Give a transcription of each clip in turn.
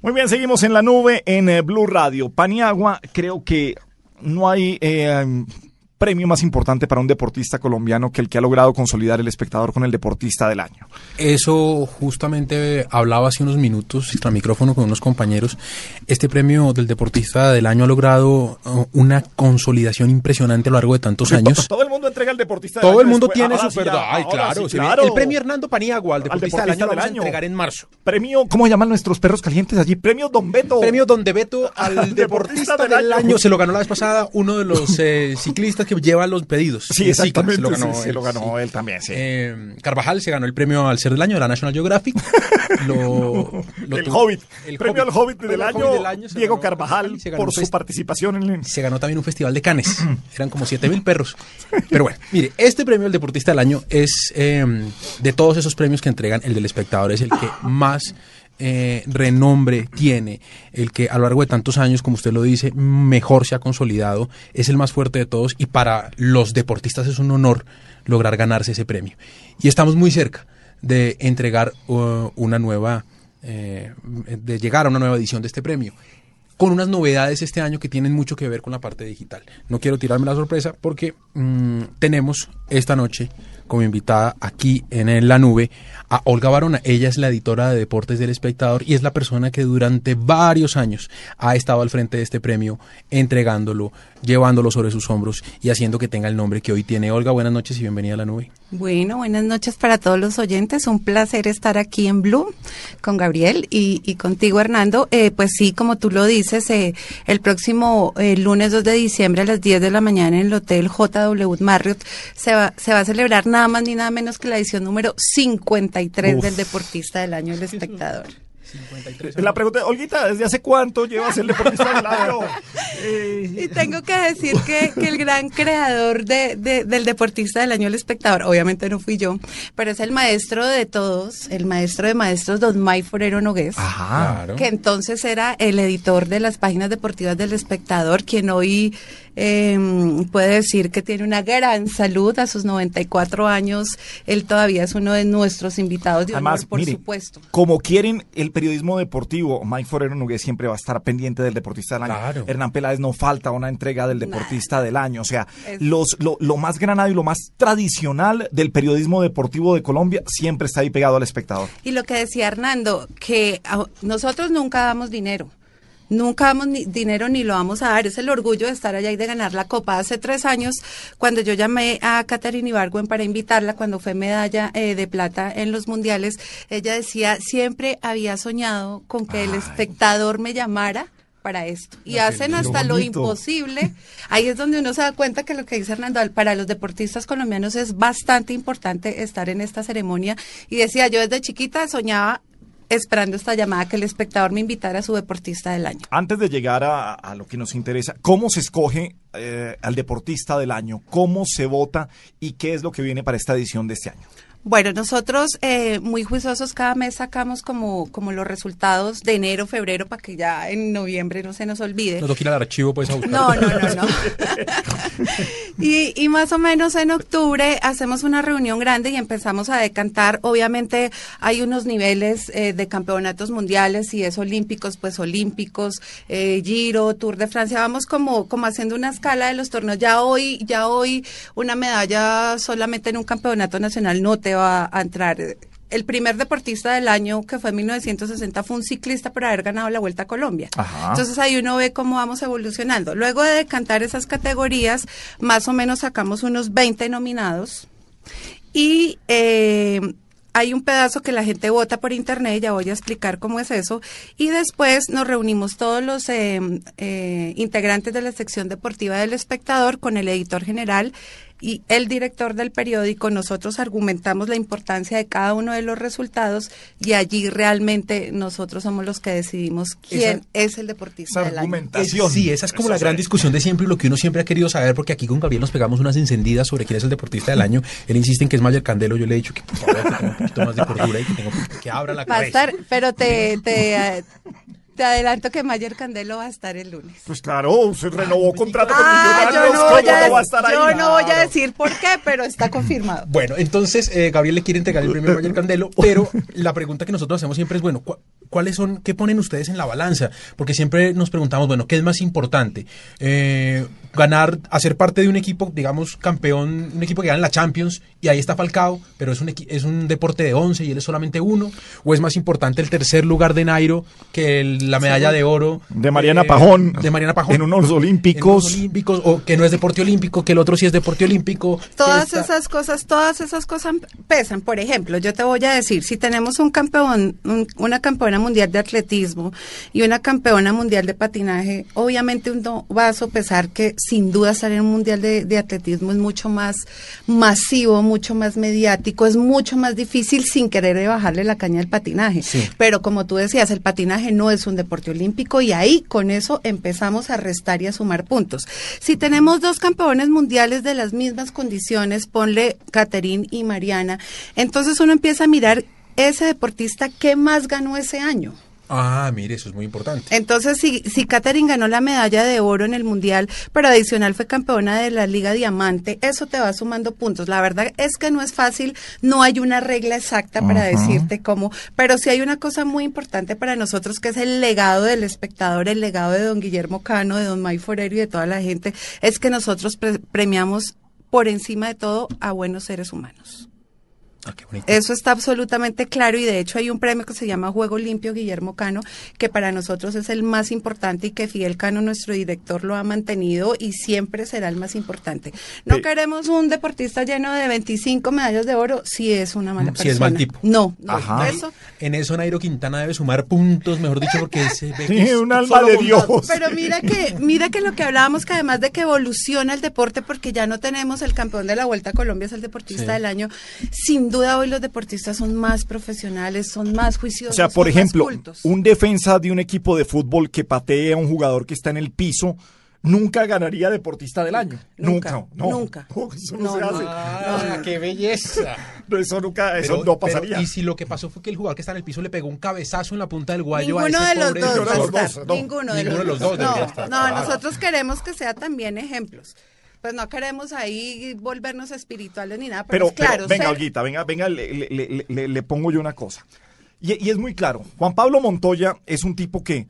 Muy bien, seguimos en la nube en eh, Blue Radio. Paniagua, creo que no hay eh, premio más importante para un deportista colombiano que el que ha logrado consolidar el espectador con el deportista del año. Eso justamente hablaba hace unos minutos, extra micrófono con unos compañeros. Este premio del deportista del año ha logrado uh, una consolidación impresionante a lo largo de tantos años. Todo el mundo entrega el deportista del año. Todo el mundo después. tiene Ahora su sí, ya, Ay, claro, sí, claro. El premio Hernando Paniagua al deportista, del año lo vamos a año. entregar en marzo. Premio, ¿cómo llaman nuestros perros calientes allí? Premio Don Beto. Premio Donde Beto al deportista del año. Se lo ganó la vez pasada uno de los eh, ciclistas que lleva los pedidos. Sí, exactamente. Se lo ganó, sí, él, lo ganó sí. él también, sí. Eh, Carvajal se ganó el premio al ser del año de la National Geographic. Lo- lo el tuvo- Hobbit. el Premio al Hobbit del, al año, Hobbit del año se Diego Carvajal por su participación en el... se ganó también un festival de Cannes. Eran como 7000 perros. Pero bueno, mire, este premio del deportista del año es eh, de todos esos premios que entregan, el del espectador es el que más eh, renombre tiene, el que a lo largo de tantos años, como usted lo dice, mejor se ha consolidado, es el más fuerte de todos y para los deportistas es un honor lograr ganarse ese premio. Y estamos muy cerca de entregar uh, una nueva, eh, de llegar a una nueva edición de este premio con unas novedades este año que tienen mucho que ver con la parte digital. No quiero tirarme la sorpresa porque mm, tenemos esta noche como invitada aquí en, la nube a Olga Barona. Ella es la editora de Deportes del Espectador y es la persona que durante varios años ha estado al frente de este premio, entregándolo, llevándolo sobre sus hombros y haciendo que tenga el nombre que hoy tiene. Olga, buenas noches y bienvenida a la nube. Bueno, buenas noches para todos los oyentes. Un placer estar aquí en Blue con Gabriel y, y contigo, Hernando. Eh, pues sí, como tú lo dices, eh, el próximo eh, lunes 2 de diciembre a las 10 de la mañana en el Hotel JW Marriott se va, se va a celebrar nada más ni nada menos que la edición número 53 Uf. del Deportista del Año, el espectador. La pregunta, Olguita, ¿desde hace cuánto llevas el deportista del año? Eh, Y tengo que decir que, que el gran creador de, de- del deportista del año, el espectador, obviamente no fui yo, pero es el maestro de todos, el maestro de maestros, don May Forero Nogués. Ajá. Claro. Que entonces era el editor de las páginas deportivas del espectador, quien hoy eh, puede decir que tiene una gran salud a sus 94 años. Él todavía es uno de nuestros invitados de Además, honor, por mire, supuesto. como quieren el periodismo deportivo, Mike Forero Nogués siempre va a estar pendiente del deportista del año. Claro. Hernán Peláez no falta una entrega del deportista del año. O sea, Es- los, lo, lo más granado y lo más tradicional del periodismo deportivo de Colombia siempre está ahí pegado al espectador. Y lo que decía Hernando, que nosotros nunca damos dinero. Nunca damos ni dinero ni lo vamos a dar. Es el orgullo de estar allá y de ganar la copa. Hace tres años, cuando yo llamé a Catherine Ibargüen para invitarla, cuando fue medalla eh, de plata en los mundiales, ella decía, siempre había soñado con que el espectador me llamara para esto. Y hacen hasta lo bonito. imposible. Ahí es donde uno se da cuenta que lo que dice Hernando, para los deportistas colombianos es bastante importante estar en esta ceremonia. Y decía, yo desde chiquita soñaba esperando esta llamada que el espectador me invitara a su deportista del año. Antes de llegar a, lo que nos interesa, ¿cómo se escoge eh, al deportista del año? ¿Cómo se vota? ¿Y qué es lo que viene para esta edición de este año? Bueno, nosotros eh, muy juiciosos cada mes sacamos como, como los resultados de enero, febrero, para que ya en noviembre no se nos olvide. No ir al archivo pues a buscar. No, no, no, no. y, y más o menos en octubre hacemos una reunión grande y empezamos a decantar. Obviamente hay unos niveles eh, de campeonatos mundiales, si es olímpicos, pues olímpicos, eh, Giro, Tour de Francia. Vamos como, como haciendo una escala de los torneos. Ya hoy, ya hoy una medalla solamente en un campeonato nacional no te va a entrar. El primer deportista del año, que fue en 1960, fue un ciclista por haber ganado la Vuelta a Colombia. Ajá. Entonces ahí uno ve cómo vamos evolucionando. Luego de decantar esas categorías, más o menos sacamos unos 20 nominados. Y eh, hay un pedazo que la gente vota por internet, ya voy a explicar cómo es eso. Y después nos reunimos todos los eh, eh, integrantes de la sección deportiva del espectador con el editor general y el director del periódico. Nosotros argumentamos la importancia de cada uno de los resultados y allí realmente nosotros somos los que decidimos quién Esa- es el deportista esa del año. argumentación. Sí, esa es como Eso la gran discusión de siempre y lo que uno siempre ha querido saber, porque aquí con Gabriel nos pegamos unas encendidas sobre quién es el deportista del año. Él insiste en que es Mayer Candelo. Yo le he dicho que por favor que tenga un poquito más de cordura y que, tenga, que abra la Va a cabeza. estar, pero te, te, eh, te adelanto que Mayer Candelo va a estar el lunes. Pues claro, se renovó contrato con Ah, yo Millonarios. no, ¿Cómo voy a, no va a estar ahí? yo no voy a decir por qué, pero está confirmado. Bueno, entonces eh, Gabriel le quiere entregar el premio a Mayer Candelo, pero la pregunta que nosotros hacemos siempre es, bueno, ¿cu- ¿cuáles son, qué ponen ustedes en la balanza? Porque siempre nos preguntamos, bueno, ¿qué es más importante? Eh, ganar, hacer parte de un equipo, digamos, campeón, un equipo que gana la Champions y ahí está Falcao, pero es un, es un deporte de 11 y él es solamente uno, o es más importante el tercer lugar de Nairo que la medalla de oro de Mariana eh, Pajón, de Mariana Pajón en unos olímpicos, olímpicos o que no es deporte olímpico, que el otro sí es deporte olímpico. Todas esas cosas, todas esas cosas pesan. Por ejemplo, yo te voy a decir, si tenemos un campeón, una campeona mundial de atletismo y una campeona mundial de patinaje, obviamente uno va a sopesar que sin duda estar en un mundial de, atletismo es mucho más masivo, mucho más mediático, es mucho más difícil sin querer bajarle la caña al patinaje. Pero como tú decías, el patinaje no es un deporte olímpico y ahí con eso empezamos a restar y a sumar puntos. Si tenemos dos campeones mundiales de las mismas condiciones, ponle Caterín y Mariana, entonces uno empieza a mirar ese deportista qué más ganó ese año. Ah, mire, eso es muy importante. Entonces, si, si Katherine ganó la medalla de oro en el Mundial, pero adicional fue campeona de la Liga Diamante, eso te va sumando puntos. La verdad es que no es fácil, no hay una regla exacta para decirte cómo, pero sí hay una cosa muy importante para nosotros que es el legado del espectador, el legado de don Guillermo Cano, de don May Forero y de toda la gente, es que nosotros premiamos por encima de todo a buenos seres humanos. Ah, Eso está absolutamente claro y de hecho hay un premio que se llama Juego Limpio Guillermo Cano, que para nosotros es el más importante y que Fidel Cano, nuestro director, lo ha mantenido y siempre será el más importante. No queremos un deportista lleno de 25 medallas de oro si es una mala persona. Si es mal tipo. No, Eso, en eso Nairo Quintana debe sumar puntos, mejor dicho, porque se ve que es un alma de Dios. Pero mira que, mira que lo que hablábamos, que además de que evoluciona el deporte, porque ya no tenemos el campeón de la Vuelta a Colombia, es el deportista del año, sin duda hoy los deportistas son más profesionales, son más juiciosos. O sea, por ejemplo, un defensa de un equipo de fútbol que patee a un jugador que está en el piso nunca ganaría deportista del año. Nunca. Nunca. eso no, se hace. Ah, ¡Qué belleza! Eso nunca, eso no pasaría. y si lo que pasó fue que el jugador que está en el piso le pegó un cabezazo en la punta del guayo Ninguno a ese de los dos, Ninguno, de, los dos. No, nosotros queremos que sea también ejemplos pues no queremos ahí volvernos espirituales ni nada, pero, claro. venga, Olguita, venga, venga, le, pongo yo una cosa. Y, es muy claro, Juan Pablo Montoya es un tipo que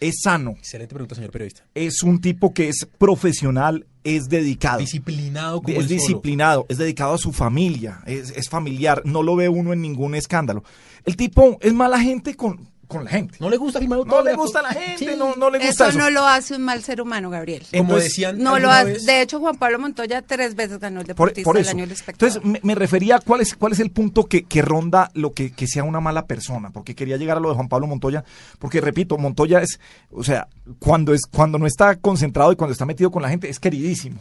es sano. Excelente pregunta, señor periodista. Es un tipo que es profesional, es dedicado. Disciplinado como Es disciplinado, es dedicado a su familia, es, es familiar, no lo ve uno en ningún escándalo. El tipo es mala gente con, con la gente. No le gusta No le gusta a la gente, no, no, le gusta eso. no lo hace un mal ser humano, Gabriel. Como decían no lo hace. De hecho, Juan Pablo Montoya tres veces ganó el deportista del año del espectador. Entonces, me, refería a cuál es, cuál es el punto que, que ronda lo que, que, sea una mala persona, porque quería llegar a lo de Juan Pablo Montoya, porque repito, Montoya es, o sea, cuando, es, cuando no está concentrado y cuando está metido con la gente, es queridísimo.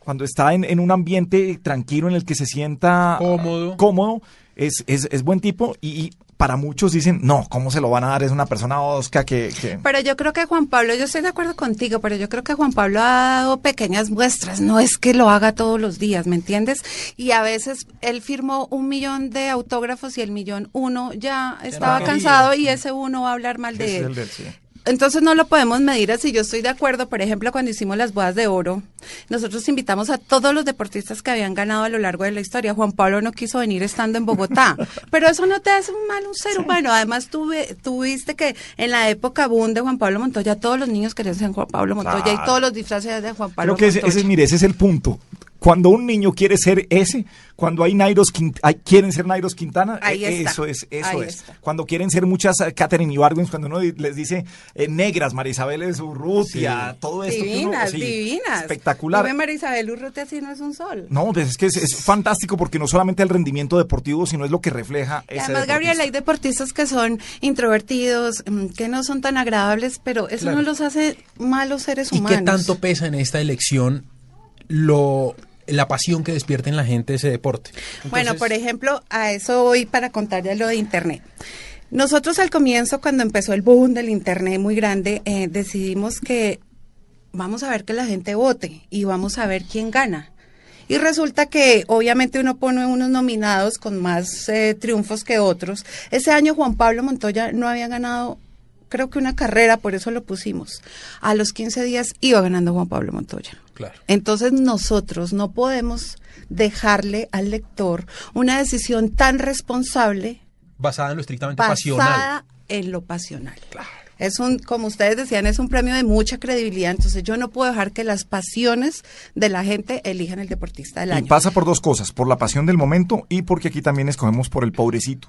Cuando está en, en un ambiente tranquilo en el que se sienta cómodo, cómodo es, es, es buen tipo y para muchos dicen, no, ¿cómo se lo van a dar? Es una persona osca que, Pero yo creo que Juan Pablo, yo estoy de acuerdo contigo, pero yo creo que Juan Pablo ha dado pequeñas muestras, no es que lo haga todos los días, ¿me entiendes? Y a veces él firmó un millón de autógrafos y el millón uno ya estaba cansado y ese uno va a hablar mal de él entonces no lo podemos medir así. Yo estoy de acuerdo, por ejemplo, cuando hicimos las bodas de oro, nosotros invitamos a todos los deportistas que habían ganado a lo largo de la historia. Juan Pablo no quiso venir estando en Bogotá, pero eso no te hace un mal un ser humano. Además, tuve, tuviste que en la época boom de Juan Pablo Montoya, todos los niños querían ser Juan Pablo Montoya y todos los disfraces de Juan Pablo Creo que Ese, mire, ese es el punto cuando un niño quiere ser ese, cuando hay Nairos hay, quieren ser Nairos Quintana, eh, eso es, eso es. Cuando quieren ser muchas eh, Catherine Ibargüens, cuando uno les dice eh, negras, Marisabel es Urrutia, todo esto. Divinas, divinas. Espectacular. Marisabel Urrutia así no es un sol. No, pues es que es, fantástico porque no solamente el rendimiento deportivo, sino es lo que refleja ese Además, Gabriel, hay deportistas que son introvertidos, mm, que no son tan agradables, pero eso no los hace malos seres humanos. ¿Y qué tanto pesa en esta elección lo la pasión que despierta en la gente ese deporte. bueno, por ejemplo, a eso voy para contarle lo de Internet. Nosotros al comienzo, cuando empezó el boom del Internet muy grande, eh, decidimos que vamos a ver que la gente vote y vamos a ver quién gana. Y resulta que obviamente uno pone unos nominados con más eh, triunfos que otros. Ese año Juan Pablo Montoya no había ganado creo que una carrera, por eso lo pusimos. A los 15 días iba ganando Juan Pablo Montoya. Entonces nosotros no podemos dejarle al lector una decisión tan responsable basada en lo estrictamente pasional en lo pasional. Es un, como ustedes decían, es un premio de mucha credibilidad, entonces yo no puedo dejar que las pasiones de la gente elijan el deportista del Y año. pasa por dos cosas, por la pasión del momento y porque aquí también escogemos por el pobrecito.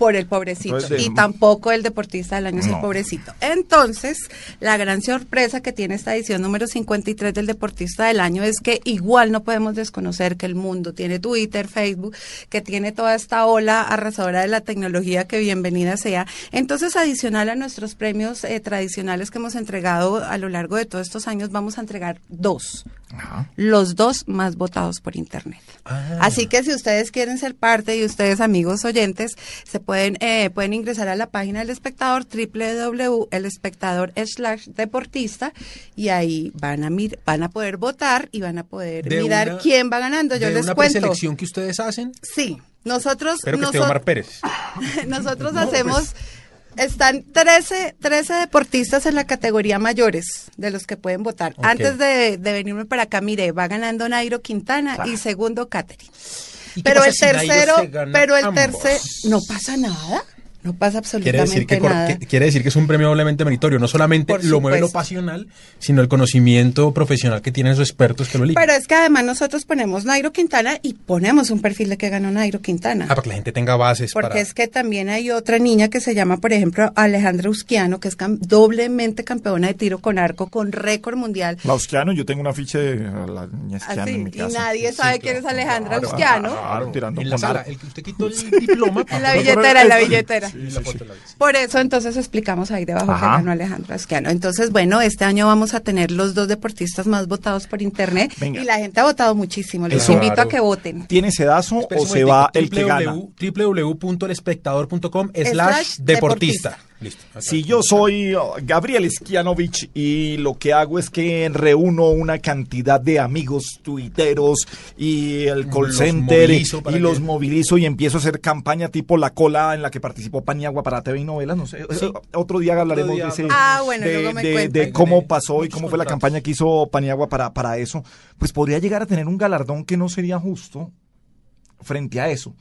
Por el pobrecito. Entonces, y tampoco el deportista del año es el pobrecito. Entonces, la gran sorpresa que tiene esta edición número 53 del deportista del año es que igual no podemos desconocer que el mundo tiene Twitter, Facebook, que tiene toda esta ola arrasadora de la tecnología que bienvenida sea. Entonces, adicional a nuestros premios eh, tradicionales que hemos entregado a lo largo de todos estos años, vamos a entregar dos Ajá. los dos más votados por internet. Ah. Así que si ustedes quieren ser parte y ustedes amigos oyentes, se pueden eh, pueden ingresar a la página del espectador www.elespectador slash deportista y ahí van a mir van a poder votar y van a poder De mirar una- quién va ganando. Yo de les una cuento. preselección que ustedes hacen. Sí, nosotros Espero que esté nosot- Omar Pérez. nosotros hacemos están 13, 13 deportistas en la categoría mayores de los que pueden votar. Antes de, de venirme para acá, mire, va ganando Nairo Quintana y segundo Catherine. ¿Y qué Pero el si tercero, pero el ambos? tercer, no pasa nada. No pasa Quiere absolutamente decir, que, nada. que- quiere decir que es un premio doblemente meritorio. No solamente Por lo mueve lo pasional, sino el conocimiento profesional que tienen esos expertos que lo eligen. Pero es que además nosotros ponemos Nairo Quintana y ponemos un perfil de que ganó Nairo Quintana. ah, para que la gente tenga bases Porque para... es que también hay otra niña que se llama, por ejemplo, Alejandra Usquiano, que es cam- doblemente campeona de tiro con arco, con récord mundial. La Usquiano, yo tengo una ficha de la niña Usquiano Así, en mi y casa. nadie sabe quién es Alejandra Claro, Usquiano. Claro, tirando en la con sala, arco. el que usted quitó el diploma. En la billetera, en la billetera. Y la foto la vi. Por eso entonces explicamos ahí debajo que ganó Alejandra Asquiano. Entonces, bueno, este año vamos a tener los dos deportistas más votados por internet Venga. y la gente ha votado muchísimo. Les Claro. invito a que voten. ¿Tiene sedazo o se va el que gana? www.elespectador.com Slash slash deportista. Listo. acá. Si yo soy uh, Gabriel Skianovich y lo que hago es que reúno una cantidad de amigos tuiteros y el call Los center y, los movilizo y empiezo a hacer campaña tipo La Cola en la que participó Paniagua para TV y novelas, no sé. Sí. Otro día hablaremos día de ese Ah, bueno, de, luego me de- cuenta. de cómo pasó y cómo fue la campaña que hizo Paniagua para, para eso. Pues podría llegar a tener un galardón que no sería justo frente a eso.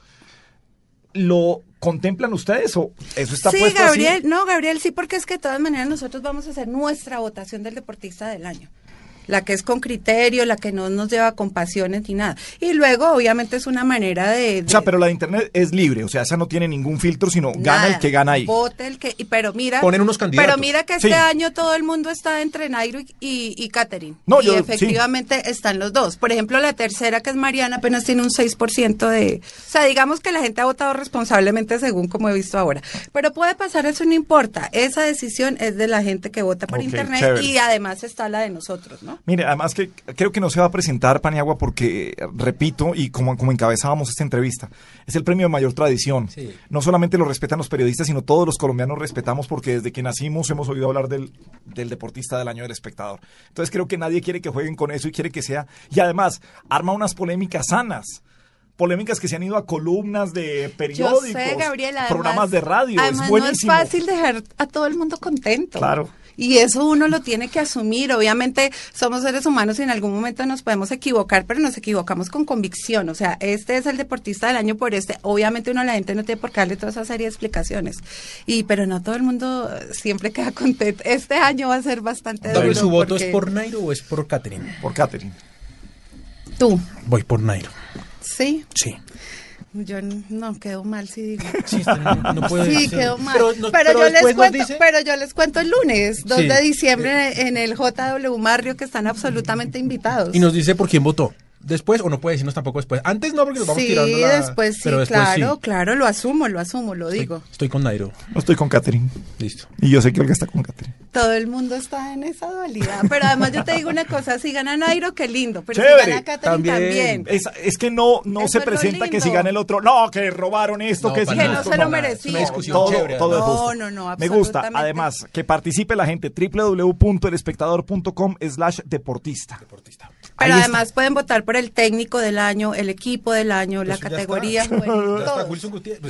¿Lo contemplan ustedes o eso está sí, puesto así? Gabriel, no, Gabriel, sí, porque es que de todas maneras nosotros vamos a hacer nuestra votación del deportista del año. La que es con criterio, la que no nos lleva con pasiones ni nada. Y luego, obviamente, es una manera de. O sea, pero la de internet es libre, o sea, esa no tiene ningún filtro, sino gana el que gana ahí. Vote el que. y- Pero mira. Ponen unos candidatos. Pero mira que este Sí. año todo el mundo está entre Nairo y, y, y Catherine. No, y yo- sí. efectivamente están los dos. Por ejemplo, la tercera, que es Mariana, apenas tiene un 6% de. O sea, digamos que la gente ha votado responsablemente según como he visto ahora. Pero puede pasar, eso no importa. Esa decisión es de la gente que vota por internet chévere. y además está la de nosotros, ¿no? Mire, además que creo que no se va a presentar Paniagua porque, repito, y como, como encabezábamos esta entrevista, es el premio de mayor tradición. Sí. No solamente lo respetan los periodistas, sino todos los colombianos respetamos porque desde que nacimos hemos oído hablar del, del deportista del año del espectador. Entonces creo que nadie quiere que jueguen con eso y quiere que sea. Y además, arma unas polémicas sanas. Polémicas que se han ido a columnas de Yo periódicos, sé, Gabriela. programas de radio. Además, es buenísimo. No es fácil dejar a todo el mundo contento. Claro. Y eso uno lo tiene que asumir. Obviamente somos seres humanos y en algún momento nos podemos equivocar, pero nos equivocamos con convicción. O sea, este es el deportista del año por este. Obviamente uno la gente no tiene por qué darle toda esa serie de explicaciones. Y pero no todo el mundo siempre queda contento. Este año va a ser bastante duro ¿su voto porque- es por Nairo o es por Catherine? Por Catherine. tú. Voy por Nairo. Sí. Sí. Yo no quedo mal si digo. Sí, no, puede Sí, decir. quedó mal. Pero, Pero, no- pero yo les cuento, dice- pero yo les cuento el lunes, 2 Sí. de diciembre, en el JW Marrio, que están absolutamente invitados. Y nos dice por quién votó. Después, o no puede decirnos tampoco después. Antes no, porque nos vamos sí, tirando la... después sí, pero después claro, sí. claro, lo asumo, lo asumo, lo digo. Estoy, estoy con Nairo. No estoy con Catherine. Listo. Y yo sé que Olga está con Catherine. Todo el mundo está en esa dualidad. Pero además yo te digo una cosa, si gana Nairo, qué lindo. Pero Chévere, si gana Catherine también. también. Es, es que no, no Eso se presenta que si gana el otro, no, que robaron esto, No, que es Que no se lo no. merecía. Una discusión todo, chévere, todo es además. justo. No, no, no, Me gusta, además, que participe la gente, www.elespectador.com slash deportista. Deportista. Pero Ahí además pueden votar por el técnico del año, el equipo del año, la Eso categoría. bueno. Pues,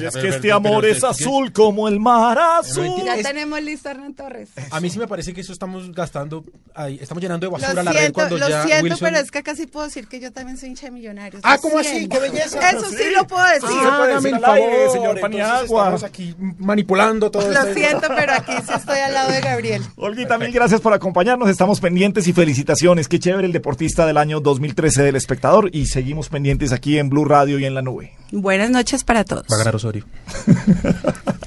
es que este amor es azul como el mar azul. Ya tenemos listo a Hernán Torres. A mí sí me parece que eso estamos gastando, ahí, estamos llenando de Lo basura la red cuando lo ya siento, Wilson... pero es que casi puedo decir que yo también soy hincha de millonarios. Ah, ¿cómo así? ¡Qué belleza! Eso sí lo puedo decir. Puede Hágame decir al aire, favor, señor Paniagua. Estamos aquí manipulando todo Lo siento, pero aquí sí estoy al lado de Gabriel. Olguita, mil gracias por acompañarnos. Estamos pendientes y felicitaciones. Qué chévere el deportista del año 2013 del espectador. Y seguimos pendientes aquí en Blue Radio y en la nube. Buenas noches para todos. Va a ganar Osorio.